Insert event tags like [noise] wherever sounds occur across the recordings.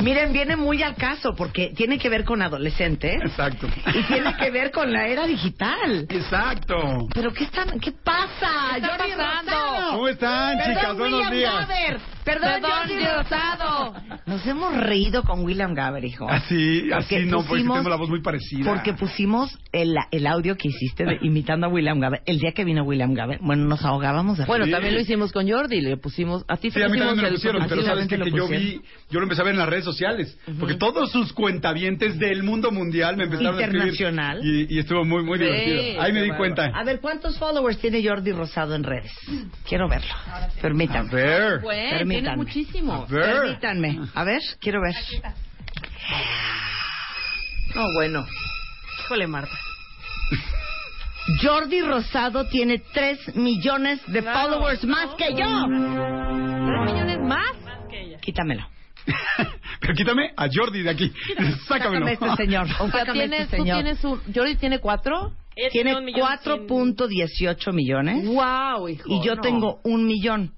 Miren, viene muy al caso porque tiene que ver con adolescentes Exacto. y tiene que ver con la era digital. Exacto. ¿Pero qué, están, qué pasa? ¿Qué está Jordi pasando? Rosado. ¿Cómo están, Perdón, chicas? Buenos William días. Gaber. Perdón, Perdón, Jordi Rosado. Nos hemos reído con William Gaber, hijo. Así, Porque así no, porque pusimos- tenemos la voz muy parecida. Porque pusimos el, el audio que hiciste de- imitando a William Gaber. El día que vino William Gaber, bueno, nos ahogábamos de Bueno, Sí. también lo hicimos con Jordi, le pusimos, a ti Sí, a mí también me lo el- pusieron, a ti pero sabes que, que yo vi, yo lo empecé a ver en las redes sociales, porque todos sus cuentavientes del mundo mundial me empezaron a escribir. Internacional. Y, y estuvo muy, muy Sí, divertido. Ahí me di cuenta. A ver, ¿cuántos followers tiene Jordi Rosado en redes? Quiero verlo. A Permítanme. ver. Pues, tiene Permítanme. muchísimo. A ver. Permítanme. A ver, quiero ver. No, bueno. Híjole, Marta. Jordi Rosado tiene 3 millones de Claro. followers más que yo. ¿Tres millones más? Quítamelo. [laughs] Pero quítame a Jordi de aquí. [laughs] Sácamelo. Sácame este señor. O sea, Sácame tienes, este tú señor. tienes un... Jordi tiene cuatro. Tiene 4.18 millones. Wow, hijo. Y yo no. tengo un millón.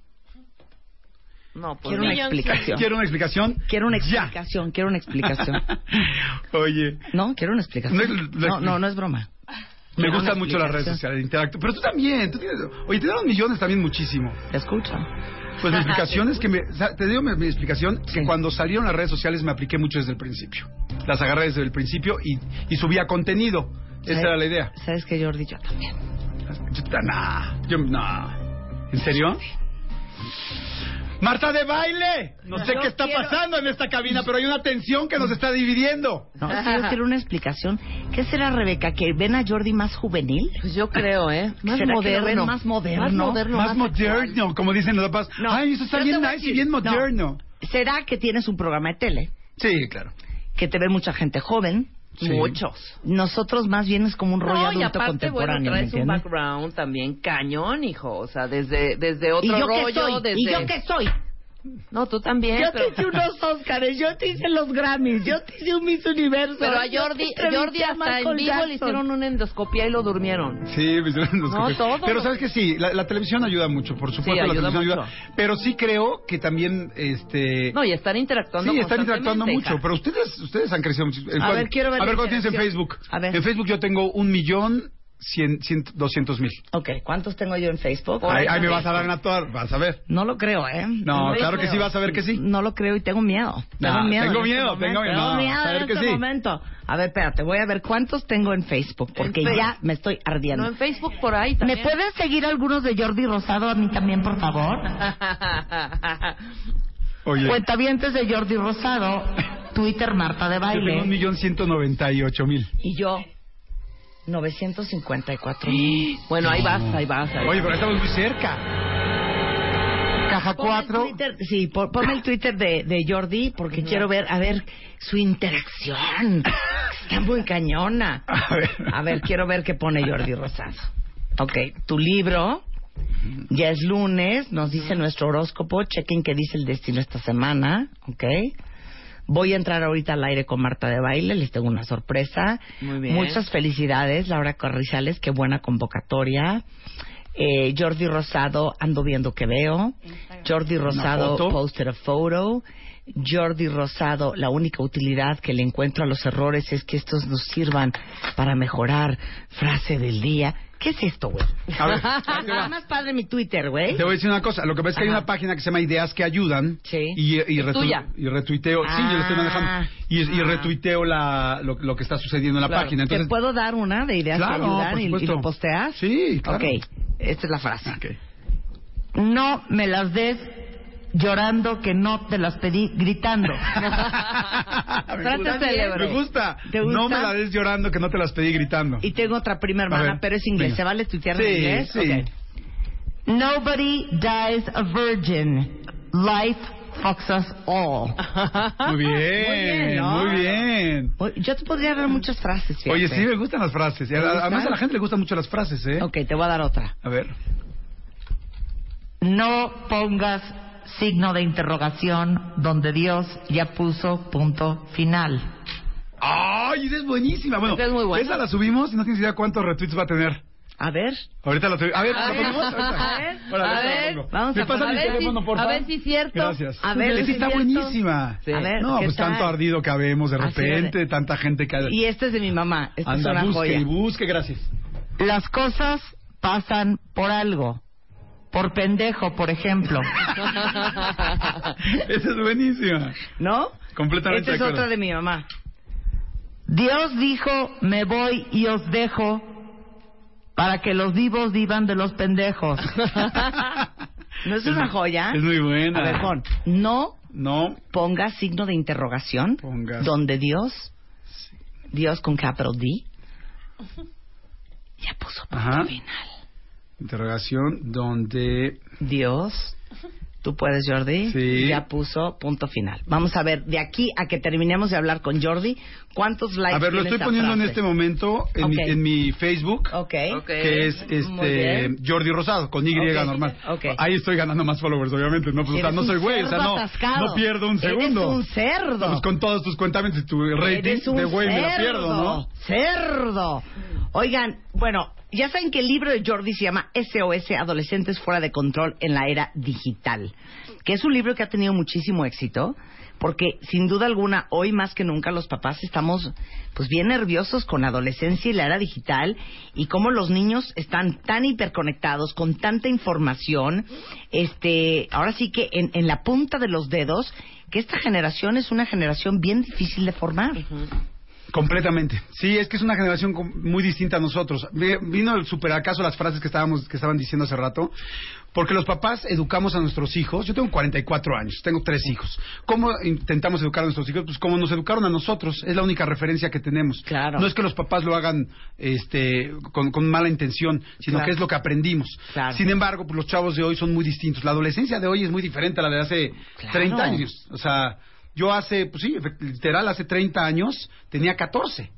No, pues Quiero una millón, explicación. ¿Quiero una explicación? Quiero una Ya. explicación. Quiero una explicación. [laughs] Oye, No, quiero una explicación. No es- no es- No, no, no es broma. Me gustan mucho las redes sociales, interacto. Pero tú también. Tú tienes, oye, te dieron millones también muchísimo. Te escucho. Pues mi explicación [laughs] es que me, te digo mi, mi explicación que cuando salieron las redes sociales me apliqué mucho desde el principio. Las agarré desde el principio y, y subía contenido. Esa ¿Sabes- era la idea. ¿Sabes qué, Jordi? Yo también. Yo, nah, yo, nah. ¿En serio? Marta de baile. No sé Yo qué está quiero- pasando en esta cabina, pero hay una tensión que nos está dividiendo. No, que yo quiero una explicación. ¿Qué será, Rebeca? ¿Que ven a Jordi más juvenil? Pues yo creo, ¿eh? Más ¿Será que lo moderno. ven más moderno? Más moderno. Más moderno, como dicen los papás. No, Ay, eso está bien nice y bien no. moderno. ¿Será que tienes un programa de tele? Sí, claro. Que te ve mucha gente joven. Sí. Muchos. Nosotros más bien es como un rollo No, y adulto aparte, contemporáneo, bueno, ¿me traes un background también cañón, hijo. O sea, desde, desde otro ¿Y yo rollo, qué soy? desde... ¿Y yo qué soy? No, tú también. Yo pero... te hice unos Óscares, yo te hice los Grammys, yo te hice un Miss Universo. Pero a Jordi, Jordi a hasta en vivo le Jackson. hicieron una endoscopia y lo durmieron. Sí, me hicieron los No, todo Pero sabes que- sí, la, la televisión ayuda mucho, por supuesto, la ayuda televisión mucho. ayuda. Pero sí creo que también, este, No, y están interactuando sí, están interactuando mucho. hija. Pero ustedes, ustedes han crecido mucho. A ver, quiero ver A ver, la ¿cuánto tienes en. Facebook? A ver. En Facebook yo tengo un millón cien, cien, doscientos mil. Ok, ¿cuántos tengo yo en Facebook? Ahí, me vas a dar una toda, vas a ver. No lo creo, ¿eh? No, Sí, claro que sí, vas a ver que sí. No lo creo y tengo miedo. Tengo No, miedo. tengo en este miedo, momento. tengo miedo. No, miedo a ver en que este sí. momento. A ver, espérate, voy a ver cuántos tengo en Facebook, porque En Fe- ya me estoy ardiendo. No, en Facebook por ahí ¿Me también. pueden seguir algunos de Jordi Rosado a mí también, por favor? [laughs] Oye, Cuentavientes de Jordi Rosado, Twitter Marta de yo tengo un Baile. millón ciento noventa y ocho mil. Y yo, 954. bueno, ahí vas, ahí vas. ahí Oye, pero estamos muy cerca. Caja Ponme el 4. Twitter- sí, por- ponme el Twitter de, de Jordi porque quiero ver, a ver, su interacción. Está muy cañona. [laughs] A ver. A ver, quiero ver qué pone Jordi Rosado. Ok, tu libro. Ya es lunes, nos dice nuestro horóscopo. Chequen qué dice el destino esta semana. Ok. Voy a entrar ahorita al aire con Marta de Baile. Les tengo una sorpresa. Muy bien. Muchas felicidades, Laura Corrizales. Qué buena convocatoria. Eh, Jordi Rosado, ando viendo que veo. Jordi Rosado posted a photo. Jordi Rosado, la única utilidad que le encuentro a los errores es que estos nos sirvan para mejorar. Frase del día. ¿Qué es esto, güey? A ver. [laughs] Nada más padre mi Twitter, güey. Te voy a decir una cosa. Lo que pasa es que hay Ajá. una página que se llama Ideas que Ayudan. Sí. Y, y, retu- tuya. y retuiteo. Sí, yo lo estoy Ah. manejando. Y, y Ah. retuiteo la, lo, lo que está sucediendo en la Claro. página. Entonces, ¿Te puedo dar una de ideas Claro, que ayudan y- y, lo posteas? Sí, claro. Ok, esta es la frase. Ok. No me las des llorando que no te las pedí gritando. [laughs] gusta, célebre. me gusta. ¿Te gusta? No me la des llorando que no te las pedí gritando. Y tengo otra prima hermana, pero es inglés. venga. ¿Se vale tuitear Sí, en inglés? sí. Ok. Nobody dies a virgin. Life fucks us all. Muy [laughs] bien, bien, ¿no? muy bien. Oye, Yo te podría dar muchas frases. fíjate. Oye, sí, me gustan las frases. Además, a la gente le gustan mucho las frases, ¿eh? Ok, te voy a dar otra. A ver. No pongas signo de interrogación donde Dios ya puso punto final. ¡Ay, esa es buenísima! Bueno, Esa es muy buena. esa la subimos y no tienes idea cuántos retweets va a tener. A ver. Ahorita la subimos. A ver, A ¿la ver, ponemos? Ahorita. a ver, a ver, vamos ¿Me a pasa ver si- a ver si es cierto. Gracias. A ver Esa si está cierto. buenísima. Sí. A ver, No, ¿qué pues tal? tanto ardido que habemos de repente, de- tanta gente que... Y esta es de mi mamá. Esta Anda, es una busque joya. y busque, gracias. Las cosas pasan por algo. Por pendejo, por ejemplo. [laughs] Esa es buenísima. ¿No? Completamente Esta es de otra de mi mamá. Dios dijo, me voy y os dejo para que los vivos vivan de los pendejos. [laughs] ¿No es una joya? Es muy buena. A ver, Juan, no No, pongas signo de interrogación donde Dios, Dios con capital D, ya puso punto Ajá. final. Interrogación donde... Dios, tú puedes, Jordi, Sí. ya puso punto final. Vamos a ver, de aquí a que terminemos de hablar con Jordi, ¿cuántos likes A ver, lo estoy poniendo en este momento en, mi, en mi Facebook. Ok. Ok. que es este. Jordi Rosado con Y Ok, normal. ok. Ahí estoy ganando más followers, obviamente, no, pues, o sea, Eres no soy güey, o sea, no, no pierdo un Eres segundo. un cerdo. Pues con todos tus cuentamientos y tu rating Eres un de güey me la pierdo, ¿no? Cerdo. Oigan, bueno, ya saben que el libro de Jordi se llama SOS Adolescentes fuera de control en la era digital, que es un libro que ha tenido muchísimo éxito. Porque sin duda alguna, hoy más que nunca los papás estamos pues bien nerviosos con la adolescencia y la era digital y cómo los niños están tan hiperconectados con tanta información, este, ahora sí que en, en la punta de los dedos, que esta generación es una generación bien difícil de formar. Completamente. Sí, es que es una generación muy distinta a nosotros. Vi- Vino el super acaso las frases que estábamos que estaban diciendo hace rato, porque los papás educamos a nuestros hijos. Yo tengo 44 años, tengo tres hijos. ¿Cómo intentamos educar a nuestros hijos? Pues como nos educaron a nosotros, es la única referencia que tenemos. Claro. No es que los papás lo hagan este con, con mala intención, sino Claro. que es lo que aprendimos. Claro. Sin embargo, pues los chavos de hoy son muy distintos. La adolescencia de hoy es muy diferente a la de hace Claro. 30 años. O sea, yo hace, pues sí, literal, hace 30 años tenía 14.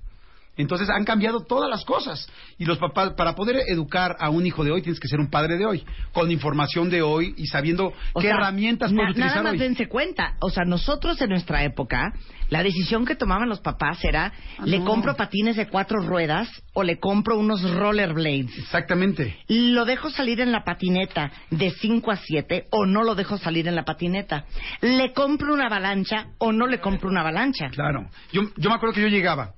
Entonces han cambiado todas las cosas. Y los papás, para poder educar a un hijo de hoy, tienes que ser un padre de hoy, con información de hoy y sabiendo O qué sea, herramientas puedes utilizar Nada más hoy. dense cuenta. O sea, nosotros en nuestra época, la decisión que tomaban los papás era, Ah, ¿le no. compro patines de cuatro ruedas o le compro unos rollerblades? Exactamente. ¿Lo dejo salir en la patineta de 5 a 7 o no lo dejo salir en la patineta? ¿Le compro una avalancha o no le compro una avalancha? Claro. Yo, yo me acuerdo que yo llegaba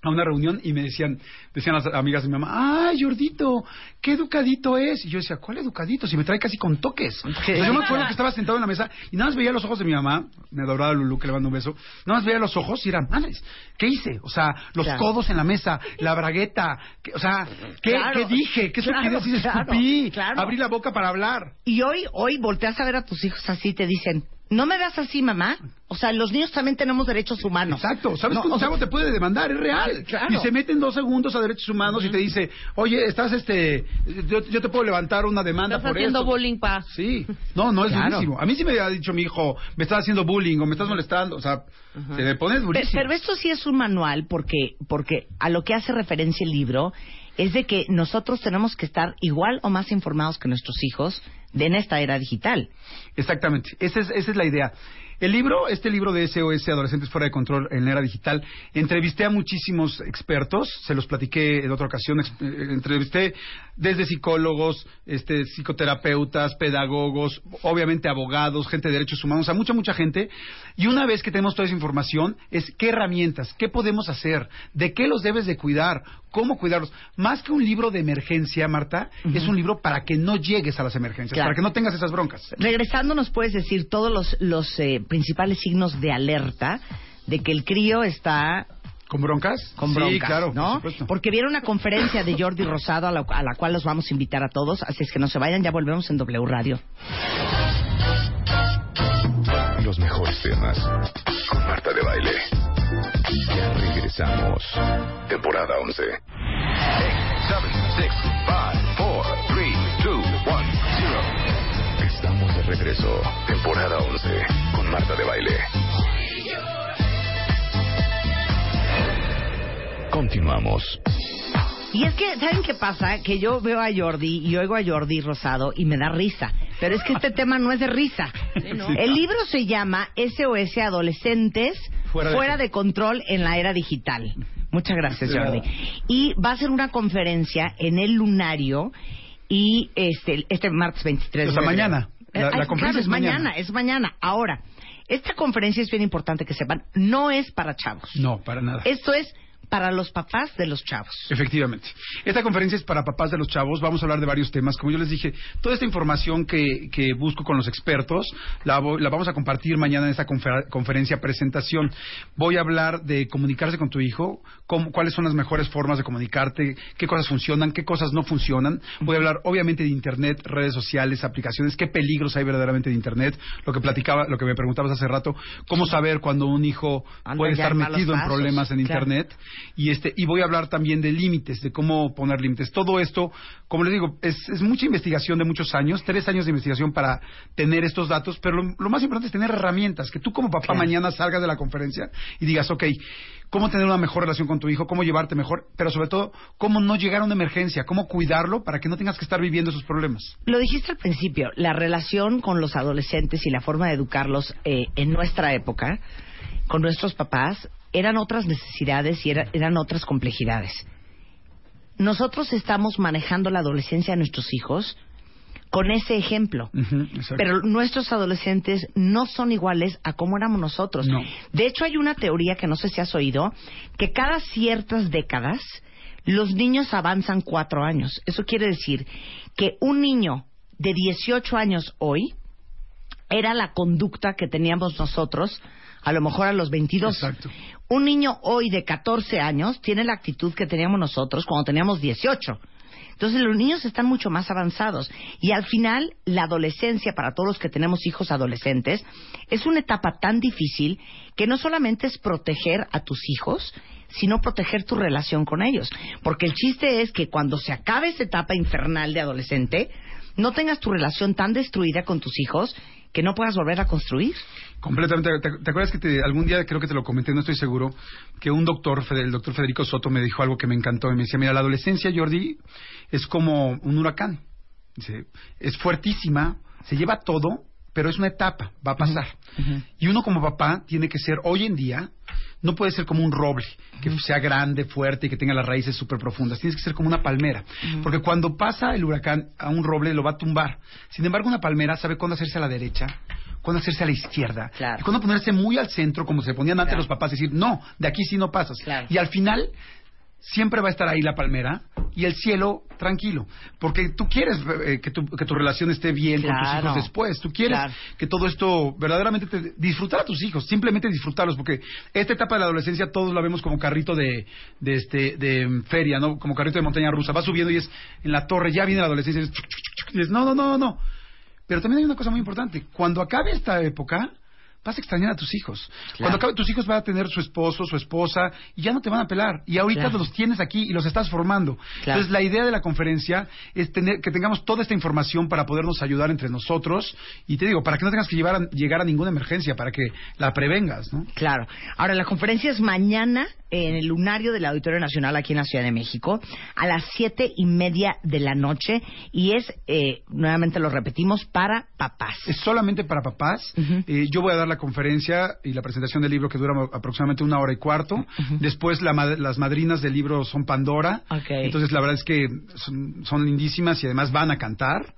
a una reunión y me decían, decían las amigas de mi mamá, ay, Jordito, qué educadito es. Y yo decía, ¿cuál educadito? Si me trae casi con toques. Yo me acuerdo que estaba sentado en la mesa y nada más veía los ojos de mi mamá, mi adorada Lulu, que le mando un beso, nada más veía los ojos y eran, madres, ¿qué hice? O sea, los Claro. codos en la mesa, la bragueta, ¿qué- o sea, ¿qué, Claro. ¿qué dije? ¿Qué Claro, claro, Escupí, abrí la boca para hablar. Y hoy, hoy volteas a ver a tus hijos así te dicen, no me veas así, mamá. O sea, los niños también tenemos derechos humanos. Exacto, ¿sabes No, que un o sea, chavo te puede demandar? Es real. Claro. Y se mete en dos segundos a derechos humanos y te dice, oye, estás este, yo, yo te puedo levantar una demanda Estás por haciendo esto. bullying, pa. Sí, no, no es Claro. durísimo. A mí sí me había dicho mi hijo, me estás haciendo bullying o me estás molestando, o sea, se me pone durísimo. Pero esto sí es un manual porque, porque a lo que hace referencia el libro es de que nosotros tenemos que estar igual o más informados que nuestros hijos de en esta era digital. Exactamente, esa es, esa es la idea. El libro, este libro de SOS Adolescentes Fuera de Control en la Era Digital, entrevisté a muchísimos expertos, se los platiqué en otra ocasión, eh, entrevisté desde psicólogos, este, psicoterapeutas, pedagogos, obviamente abogados, gente de derechos humanos, sea, mucha, mucha gente. Y una vez que tenemos toda esa información, es qué herramientas, qué podemos hacer, de qué los debes de cuidar, cómo cuidarlos. Más que un libro de emergencia, Marta, es un libro para que no llegues a las emergencias, Claro. para que no tengas esas broncas. Regresando, ¿nos puedes decir todos los, los eh, principales signos de alerta de que el crío está ¿Con broncas? con broncas, Sí, claro, ¿no? por supuesto. Porque vieron una conferencia de Jordi Rosado a la, a la cual los vamos a invitar a todos, así es que no se vayan, ya volvemos en W Radio. Los mejores temas con Marta de Baile. Ya regresamos. Temporada 11. 8, 7, 6, 5, 4, 3, 2, 1, 0. Estamos de regreso. Temporada 11 con Marta de Baile. Continuamos. Y es que, ¿saben qué pasa? Que yo veo a Jordi y oigo a Jordi Rosado y me da risa. Pero es que este [laughs] tema no es de risa. El libro se llama SOS Adolescentes Fuera Fuera, de- de Control en la Era Digital. Muchas gracias, Jordi. Y va a ser una conferencia en el Lunario y este, este martes 23 O sea, de mañana. La- la Eh, ay, claro, es mañana. mañana. Es mañana. Ahora, esta conferencia es bien importante que sepan, no es para chavos. No, para nada. Esto es para los papás de los chavos. Efectivamente. Esta conferencia es para papás de los chavos. Vamos a hablar de varios temas. Como yo les dije, toda esta información que, que busco con los expertos la, voy- la vamos a compartir mañana en esta confer- conferencia presentación. Voy a hablar de comunicarse con tu hijo, cómo- cuáles son las mejores formas de comunicarte, qué cosas funcionan, qué cosas no funcionan. Voy a hablar, obviamente, de Internet, redes sociales, aplicaciones, qué peligros hay verdaderamente de Internet. Lo que platicaba, lo que me preguntabas hace rato, cómo saber cuando un hijo puede estar metido en problemas en claro. Internet y este y voy a hablar también de límites, de cómo poner límites. Todo esto, como les digo, es, es mucha investigación de muchos años, tres años de investigación para tener estos datos, pero lo, lo más importante es tener herramientas, que tú como papá Claro. mañana salgas de la conferencia y digas, ok, cómo tener una mejor relación con tu hijo, cómo llevarte mejor, pero sobre todo, cómo no llegar a una emergencia, cómo cuidarlo para que no tengas que estar viviendo esos problemas. Lo dijiste al principio, la relación con los adolescentes y la forma de educarlos eh, en nuestra época, con nuestros papás, eran otras necesidades y era- eran otras complejidades. Nosotros estamos manejando la adolescencia de nuestros hijos con ese ejemplo. Pero nuestros adolescentes no son iguales a cómo éramos nosotros. No. De hecho, hay una teoría que no sé si has oído, que cada ciertas décadas los niños avanzan cuatro años. Eso quiere decir que un niño de 18 años hoy era la conducta que teníamos nosotros a lo mejor a los 22. Exacto. Un niño hoy de 14 años tiene la actitud que teníamos nosotros cuando teníamos 18. Entonces los niños están mucho más avanzados y al final la adolescencia para todos los que tenemos hijos adolescentes es una etapa tan difícil que no solamente es proteger a tus hijos, sino proteger tu relación con ellos. Porque el chiste es que cuando se acabe esa etapa infernal de adolescente, no tengas tu relación tan destruida con tus hijos que no puedas volver a construir. Completamente. ¿Te, te acuerdas que te- algún día, creo que te lo comenté, no estoy seguro, que un doctor, el doctor Federico Soto, me dijo algo que me encantó. Y me decía, mira, la adolescencia, Jordi, es como un huracán. Dice, es fuertísima, se lleva todo, pero es una etapa, va a pasar. Y uno como papá tiene que ser, hoy en día, no puede ser como un roble, que sea grande, fuerte y que tenga las raíces súper profundas. Tienes que ser como una palmera. Porque cuando pasa el huracán a un roble, lo va a tumbar. Sin embargo, una palmera sabe cuándo hacerse a la derecha, cuándo hacerse a la izquierda. Claro. Y cuándo ponerse muy al centro, como se ponían antes Claro. los papás, y decir, no, de aquí sí no pasas. Claro. Y al final, siempre va a estar ahí la palmera y el cielo tranquilo. Porque tú quieres eh, que, tu, que tu relación esté bien con tus hijos después. Tú quieres Claro. que todo esto verdaderamente te, disfrutar a tus hijos, simplemente disfrutarlos, porque esta etapa de la adolescencia todos la vemos como carrito de, de este de mm, feria, ¿no? Como carrito de montaña rusa, va subiendo y es en la torre, ya viene la adolescencia y es, y es, no, no, no, no. Pero también hay una cosa muy importante, cuando acabe esta época vas a extrañar a tus hijos. Cuando acabe tus hijos van a tener su esposo, su esposa y ya no te van a pelar. Y ahorita Claro. los tienes aquí y los estás formando. Claro. Entonces la idea de la conferencia es tener que tengamos toda esta información para podernos ayudar entre nosotros y te digo, para que no tengas que llevar a- llegar a ninguna emergencia, para que la prevengas, ¿no? Claro. Ahora, la conferencia es mañana en el lunario del Auditorio Nacional aquí en la Ciudad de México a las siete y media de la noche y es, eh, nuevamente lo repetimos, para papás. Es solamente para papás. Eh, yo voy a dar la conferencia y la presentación del libro que dura aproximadamente una hora y cuarto. Después la las madrinas del libro son Pandora. Entonces la verdad es que son, son lindísimas y además van a cantar.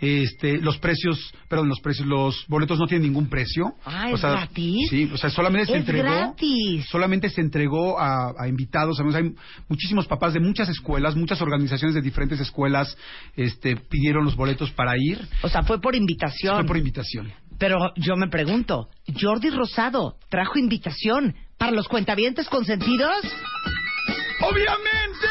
Este, los precios, perdón, los precios, los boletos no tienen ningún precio. Ah, O ¿es sea, gratis? Sí, o sea, solamente se Es entregó. gratis. Solamente se entregó a, a invitados. Además, hay muchísimos papás de muchas escuelas, muchas organizaciones de diferentes escuelas, este, pidieron los boletos para ir. O sea, fue por invitación. Fue por invitación. Pero yo me pregunto, Jordi Rosado trajo invitación para los cuentavientes consentidos. ¡Obviamente!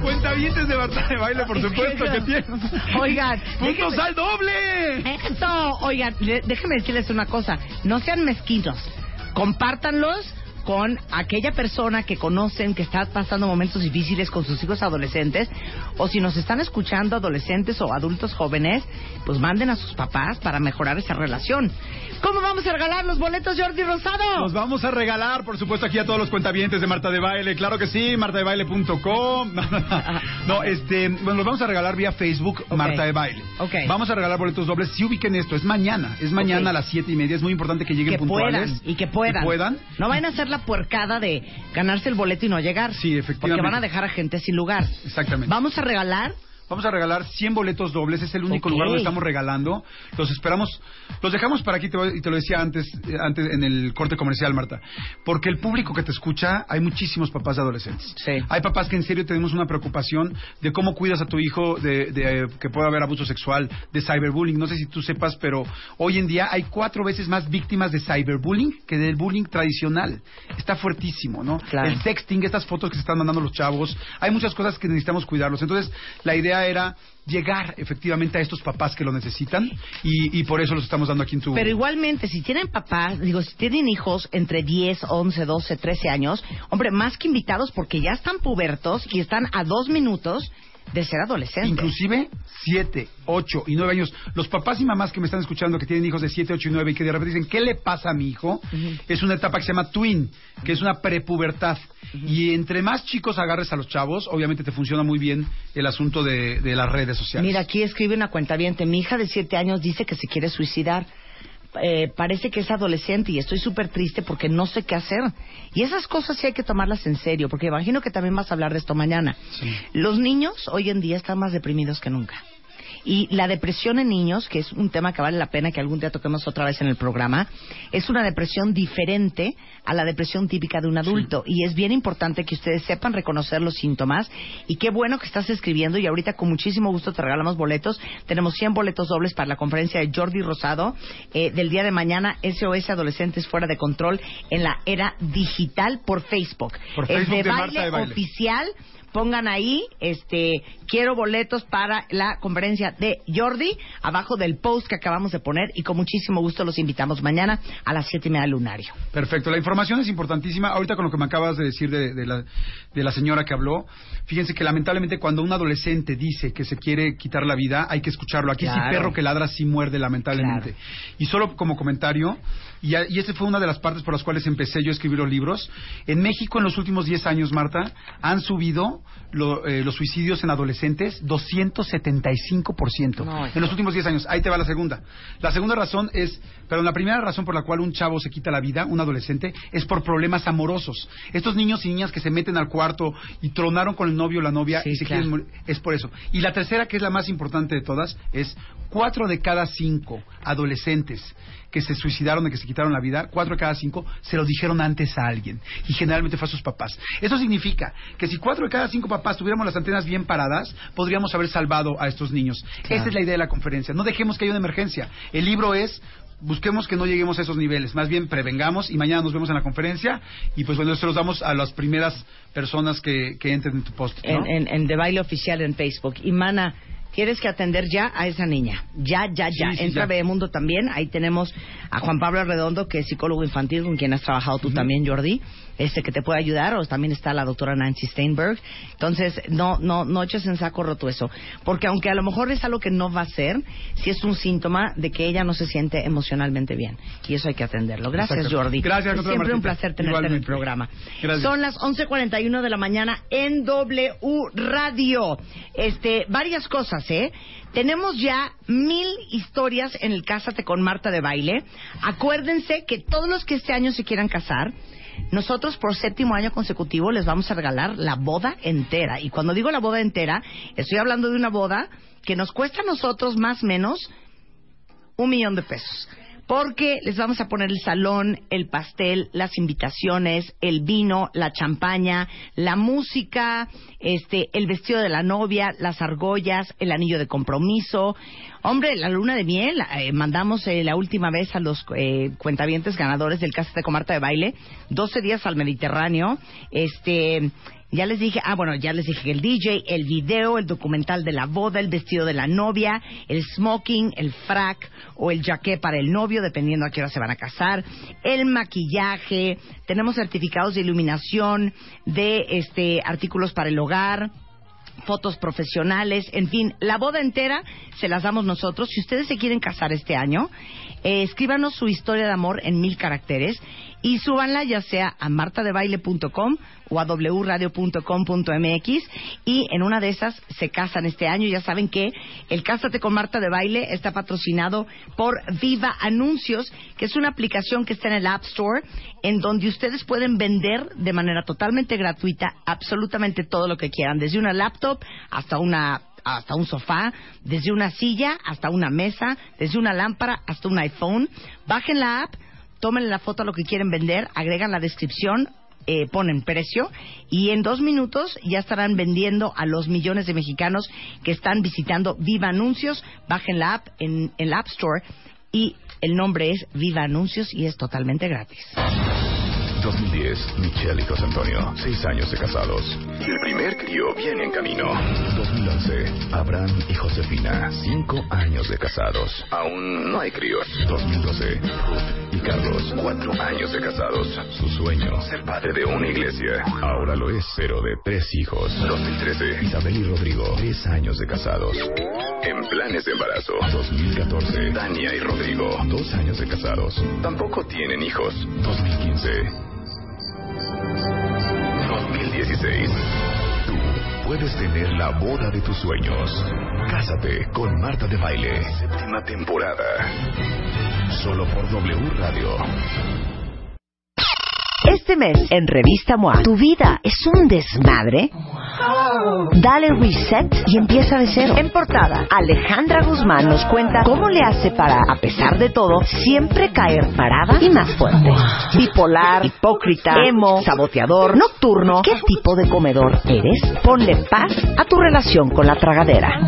Cuentavientes de Marta de Baile, por supuesto que tienen. Oigan, [laughs] ¡Puntos al doble! Eso, oigan, déjenme decirles una cosa, no sean mezquinos, compártanlos con aquella persona que conocen que está pasando momentos difíciles con sus hijos adolescentes, o si nos están escuchando adolescentes o adultos jóvenes, pues manden a sus papás para mejorar esa relación. ¿Cómo vamos a regalar los boletos Jordi Rosado? Los vamos a regalar, por supuesto, aquí a todos los cuentavientes de Marta de Baile. Claro que sí, martadebaile.com. [laughs] No, este, bueno, los vamos a regalar vía Facebook, Ok. Marta de Baile. Ok. Vamos a regalar boletos dobles. Si ubiquen esto, es mañana. Es mañana a las siete y media. Es muy importante que lleguen que puntuales. puedan y que puedan. Que puedan. No vayan a hacer la puercada de ganarse el boleto y no llegar. Sí, efectivamente. Porque van a dejar a gente sin lugar. Exactamente. Vamos a regalar Vamos a regalar 100 boletos dobles, es el único Ok. lugar donde estamos regalando. Los esperamos, los dejamos para aquí, te y te lo decía antes, eh, antes en el corte comercial, Marta, porque el público que te escucha, hay muchísimos papás de adolescentes. Sí. Hay papás que en serio tenemos una preocupación de cómo cuidas a tu hijo de, de, eh, que pueda haber abuso sexual, de cyberbullying. No sé si tú sepas, pero hoy en día hay cuatro veces más víctimas de cyberbullying que del bullying tradicional. Está fuertísimo, ¿no? Claro. El sexting, estas fotos que se están mandando los chavos, hay muchas cosas que necesitamos cuidarlos. Entonces, la idea era llegar efectivamente a estos papás que lo necesitan y, y por eso los estamos dando aquí en tu... Pero igualmente, si tienen papás, digo, si tienen hijos entre 10, 11, 12, 13 años, hombre, más que invitados porque ya están pubertos y están a dos minutos de ser adolescentes. Inclusive 7, 8 y 9 años. Los papás y mamás que me están escuchando que tienen hijos de 7, 8 y 9 y que de repente dicen, ¿qué le pasa a mi hijo? Es una etapa que se llama twin, que es una prepubertad. Y entre más chicos agarres a los chavos, obviamente te funciona muy bien el asunto de, de las redes sociales. Mira, aquí escribe una cuenta Mi hija de 7 años dice que se quiere suicidar. Eh, parece que es adolescente y estoy súper triste porque no sé qué hacer. Y esas cosas sí hay que tomarlas en serio, porque imagino que también vas a hablar de esto mañana. Sí. Los niños hoy en día están más deprimidos que nunca. Y la depresión en niños, que es un tema que vale la pena que algún día toquemos otra vez en el programa, es una depresión diferente a la depresión típica de un adulto. Y es bien importante que ustedes sepan reconocer los síntomas. Y qué bueno que estás escribiendo. Y ahorita con muchísimo gusto te regalamos boletos. Tenemos 100 boletos dobles para la conferencia de Jordi Rosado eh, del día de mañana, SOS Adolescentes Fuera de Control, en la era digital por Facebook. Por es Facebook de de Marta baile de Baile. oficial. Pongan ahí, este, quiero boletos para la conferencia de Jordi, abajo del post que acabamos de poner, y con muchísimo gusto los invitamos mañana a las siete y media lunario. Perfecto, la información es importantísima. Ahorita con lo que me acabas de decir de, de la, de la señora que habló, fíjense que lamentablemente cuando un adolescente dice que se quiere quitar la vida, hay que escucharlo. Aquí sí Claro. perro que ladra sí muerde, lamentablemente. Claro. Y solo como comentario, y, a- y esa fue una de las partes por las cuales empecé yo a escribir los libros, en México en los últimos 10 años, Marta, han subido lo- eh, los suicidios en adolescentes 275% No, en los últimos 10 años. Ahí te va la segunda. La segunda razón es, pero la primera razón por la cual un chavo se quita la vida, un adolescente, es por problemas amorosos. Estos niños y niñas que se meten al cuarto y tronaron con el novio o la novia Sí, y se claro. quieren morir, es por eso. Y la tercera, que es la más importante de todas, es cuatro de cada cinco adolescentes que se suicidaron, de que se quitaron la vida, cuatro de cada cinco se lo dijeron antes a alguien. Y generalmente fue a sus papás. Eso significa que si cuatro de cada cinco papás tuviéramos las antenas bien paradas, podríamos haber salvado a estos niños. Esa es la idea de la conferencia. No dejemos que haya una emergencia. El libro es busquemos que no lleguemos a esos niveles, más bien prevengamos y mañana nos vemos en la conferencia y pues bueno, los damos a las primeras personas que, que entren en tu post. ¿no? En, en, en De Baile Oficial en Facebook. Y Mana, tienes que atender ya a esa niña. Ya, ya, ya. Sí, sí, Entra a Bebemundo también. Ahí tenemos a Juan Pablo Redondo, que es psicólogo infantil, con quien has trabajado tú también, Jordi, este que te puede ayudar. O también está la doctora Nancy Steinberg. Entonces, no, no, no eches en saco roto eso. Porque aunque a lo mejor es algo que no va a ser, sí es un síntoma de que ella no se siente emocionalmente bien. Y eso hay que atenderlo. Gracias. Jordi. Gracias, Siempre un placer tenerte en el programa. Gracias. Son las 11.41 de la mañana en W Radio. Este, varias cosas, ¿eh? Tenemos ya mil historias en el Cásate con Marta de Baile. Acuérdense que todos los que este año se quieran casar, nosotros por séptimo año consecutivo les vamos a regalar la boda entera. Y cuando digo la boda entera, estoy hablando de una boda que nos cuesta a nosotros más o menos un millón de pesos. Porque les vamos a poner el salón, el pastel, las invitaciones, el vino, la champaña, la música, este, el vestido de la novia, las argollas, el anillo de compromiso. Hombre, la luna de miel, eh, mandamos eh, la última vez a los eh, cuentavientes ganadores del Cásate con Marta de Baile, 12 días al Mediterráneo, este, ya les dije, ah, bueno, ya les dije que el DJ, el video, el documental de la boda, el vestido de la novia, el smoking, el frac o el jaqué para el novio, dependiendo a qué hora se van a casar, el maquillaje, tenemos certificados de iluminación, de este artículos para el hogar, fotos profesionales, en fin, la boda entera se las damos nosotros. Si ustedes se quieren casar este año, eh, escríbanos su historia de amor en mil caracteres y súbanla ya sea a martadebaile.com o a wradio.com.mx y en una de esas se casan este año. Ya saben que el Cásate con Marta de Baile está patrocinado por Viva Anuncios, que es una aplicación que está en el App Store en donde ustedes pueden vender de manera totalmente gratuita absolutamente todo lo que quieran, desde una laptop hasta una hasta un sofá, desde una silla hasta una mesa, desde una lámpara hasta un iPhone. Bajen la app, tomen la foto a lo que quieren vender, agregan la descripción, eh, ponen precio y en dos minutos ya estarán vendiendo a los millones de mexicanos que están visitando Viva Anuncios. Bajen la app en en el App Store y el nombre es Viva Anuncios y es totalmente gratis. 2010, Michelle y José Antonio, seis años de casados. El primer crío viene en camino. 2011, Abraham y Josefina, cinco años de casados. Aún no hay críos. 2012, Ruth y Carlos, cuatro años de casados. Su sueño, ser padre de una iglesia. Ahora lo es, pero de tres hijos. 2013, Isabel y Rodrigo, tres años de casados. En planes de embarazo. 2014, Tania y Rodrigo, dos años de casados. Tampoco tienen hijos. 2015. 2016. Tú puedes tener la boda de tus sueños. Cásate con Marta de Baile. Séptima temporada. Solo por W Radio. Este mes en Revista MOA, ¿tu vida es un desmadre? Dale reset y empieza de cero. En portada, Alejandra Guzmán nos cuenta cómo le hace para, a pesar de todo, siempre caer parada y más fuerte. Bipolar, hipócrita, emo, saboteador, nocturno. ¿Qué tipo de comedor eres? Ponle paz a tu relación con la tragadera.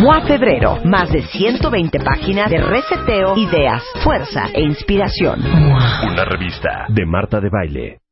MOA Febrero, más de 120 páginas de reseteo, ideas, fuerza e inspiración. Una revista de Marta de Baile.